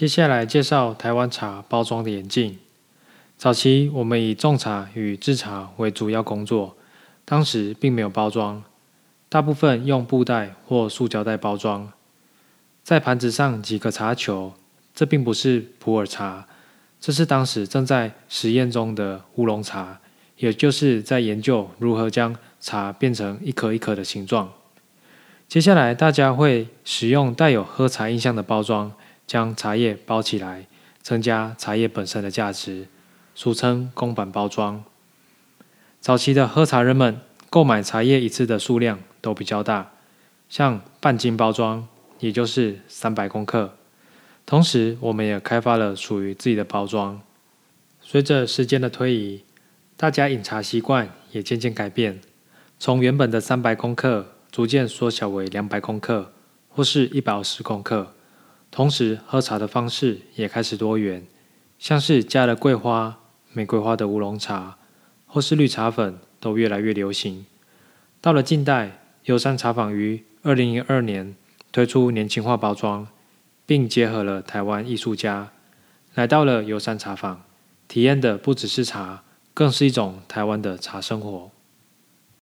接下来介绍台湾茶包装的演进。早期我们以种茶与制茶为主要工作，当时并没有包装，大部分用布袋或塑胶袋包装，在盘子上几个茶球。这并不是普洱茶，这是当时正在实验中的乌龙茶，也就是在研究如何将茶变成一颗一颗的形状。接下来，大家会使用带有喝茶印象的包装，将茶叶包起来，增加茶叶本身的价值，俗称公版包装。早期的喝茶人们购买茶叶一次的数量都比较大，像半斤包装，也就是三百公克。同时，我们也开发了属于自己的包装。随着时间的推移，大家饮茶习惯也渐渐改变，从原本的三百公克。逐渐缩小为两百公克或是一百二十公克，同时喝茶的方式也开始多元，像是加了桂花、玫瑰花的乌龙茶，或是绿茶粉都越来越流行。到了近代，游山茶坊于二零零二年推出年轻化包装，并结合了台湾艺术家，来到了游山茶坊，体验的不只是茶，更是一种台湾的茶生活。